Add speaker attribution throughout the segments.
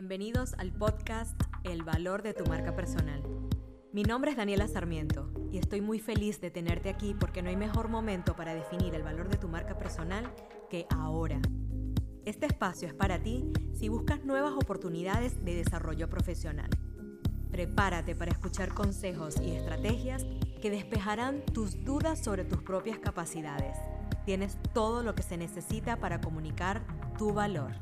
Speaker 1: Bienvenidos al podcast El valor de tu marca personal. Mi nombre es Daniela Sarmiento y estoy muy feliz de tenerte aquí porque no hay mejor momento para definir el valor de tu marca personal que ahora. Este espacio es para ti si buscas nuevas oportunidades de desarrollo profesional. Prepárate para escuchar consejos y estrategias que despejarán tus dudas sobre tus propias capacidades. Tienes todo lo que se necesita para comunicar tu valor.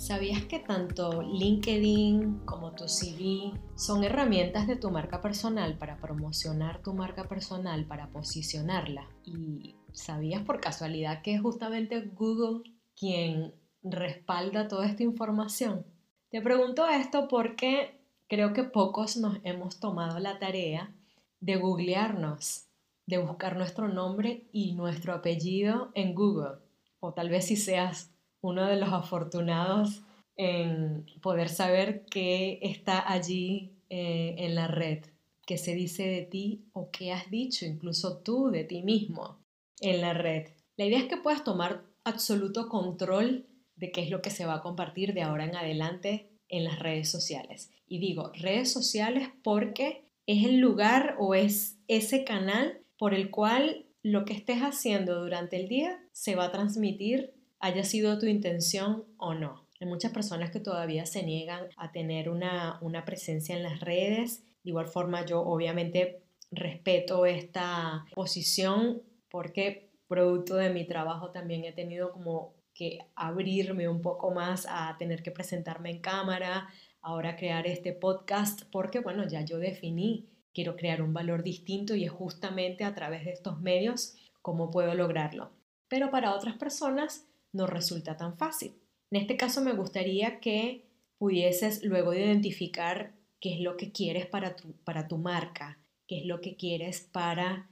Speaker 2: ¿Sabías que tanto LinkedIn como tu CV son herramientas de tu marca personal para promocionar tu marca personal, para posicionarla? ¿Y sabías por casualidad que es justamente Google quien respalda toda esta información? Te pregunto esto porque creo que pocos nos hemos tomado la tarea de googlearnos, de buscar nuestro nombre y nuestro apellido en Google. O tal vez si seas uno de los afortunados en poder saber qué está allí eh, en la red, qué se dice de ti o qué has dicho, incluso tú de ti mismo en la red. La idea es que puedas tomar absoluto control de qué es lo que se va a compartir de ahora en adelante en las redes sociales. Y digo redes sociales porque es el lugar o es ese canal por el cual lo que estés haciendo durante el día se va a transmitir haya sido tu intención o no. Hay muchas personas que todavía se niegan a tener una, una presencia en las redes. De igual forma, yo obviamente respeto esta posición porque producto de mi trabajo también he tenido como que abrirme un poco más a tener que presentarme en cámara, ahora crear este podcast, porque bueno, ya yo definí, quiero crear un valor distinto y es justamente a través de estos medios cómo puedo lograrlo. Pero para otras personas no resulta tan fácil. En este caso me gustaría que pudieses luego identificar qué es lo que quieres para tu, para tu marca, qué es lo que quieres para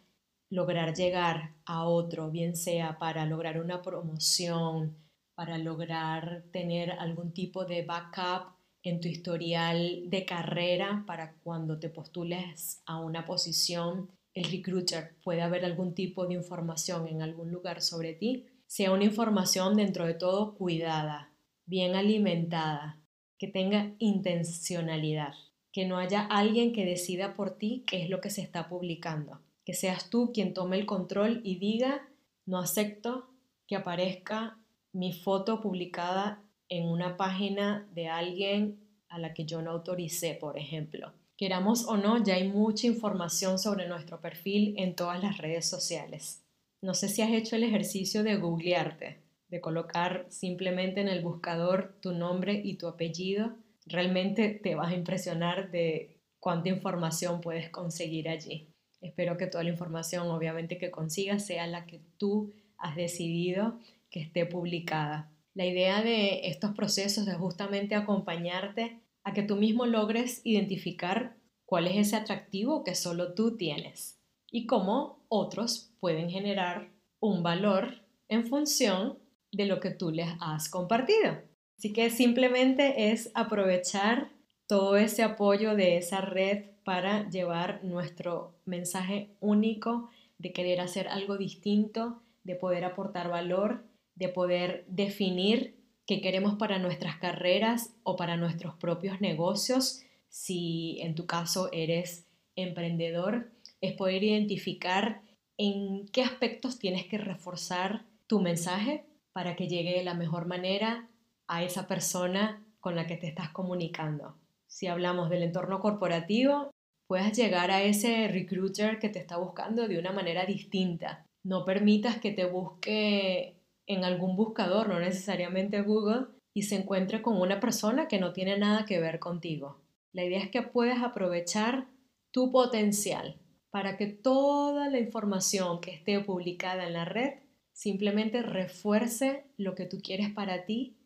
Speaker 2: lograr llegar a otro, bien sea para lograr una promoción, para lograr tener algún tipo de backup en tu historial de carrera para cuando te postules a una posición, el recruiter puede haber algún tipo de información en algún lugar sobre ti sea una información dentro de todo cuidada, bien alimentada, que tenga intencionalidad, que no haya alguien que decida por ti qué es lo que se está publicando, que seas tú quien tome el control y diga, no acepto que aparezca mi foto publicada en una página de alguien a la que yo no autoricé, por ejemplo. Queramos o no, ya hay mucha información sobre nuestro perfil en todas las redes sociales. No sé si has hecho el ejercicio de googlearte, de colocar simplemente en el buscador tu nombre y tu apellido. Realmente te vas a impresionar de cuánta información puedes conseguir allí. Espero que toda la información, obviamente, que consigas sea la que tú has decidido que esté publicada. La idea de estos procesos es justamente acompañarte a que tú mismo logres identificar cuál es ese atractivo que solo tú tienes y cómo otros pueden generar un valor en función de lo que tú les has compartido. Así que simplemente es aprovechar todo ese apoyo de esa red para llevar nuestro mensaje único de querer hacer algo distinto, de poder aportar valor, de poder definir qué queremos para nuestras carreras o para nuestros propios negocios. Si en tu caso eres emprendedor, es poder identificar en qué aspectos tienes que reforzar tu mensaje para que llegue de la mejor manera a esa persona con la que te estás comunicando. Si hablamos del entorno corporativo, puedas llegar a ese recruiter que te está buscando de una manera distinta. No permitas que te busque en algún buscador, no necesariamente Google, y se encuentre con una persona que no tiene nada que ver contigo. La idea es que puedas aprovechar tu potencial, para que toda la información que esté publicada en la red simplemente refuerce lo que tú quieres para ti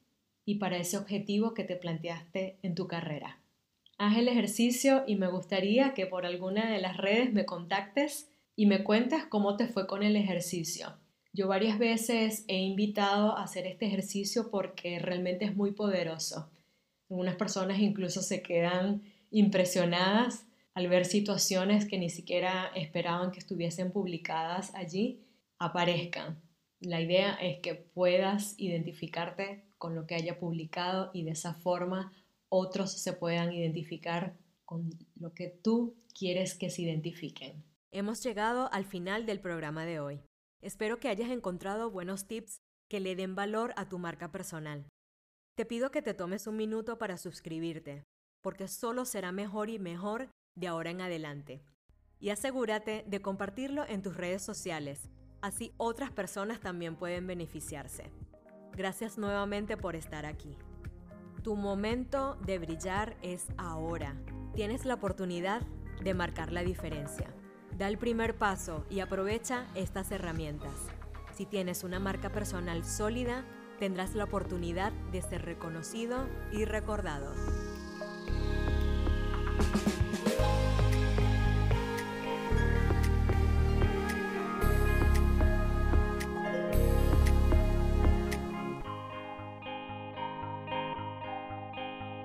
Speaker 2: y para ese objetivo que te planteaste en tu carrera. Haz el ejercicio y me gustaría que por alguna de las redes me contactes y me cuentes cómo te fue con el ejercicio. Yo varias veces he invitado a hacer este ejercicio porque realmente es muy poderoso. Algunas personas incluso se quedan impresionadas al ver situaciones que ni siquiera esperaban que estuviesen publicadas allí, aparezcan. La idea es que puedas identificarte con lo que haya publicado y de esa forma otros se puedan identificar con lo que tú quieres que se identifiquen.
Speaker 1: Hemos llegado al final del programa de hoy. Espero que hayas encontrado buenos tips que le den valor a tu marca personal. Te pido que te tomes un minuto para suscribirte, porque solo será mejor y mejor de ahora en adelante. Y asegúrate de compartirlo en tus redes sociales, así otras personas también pueden beneficiarse. Gracias nuevamente por estar aquí. Tu momento de brillar es ahora. Tienes la oportunidad de marcar la diferencia. Da el primer paso y aprovecha estas herramientas. Si tienes una marca personal sólida, tendrás la oportunidad de ser reconocido y recordado.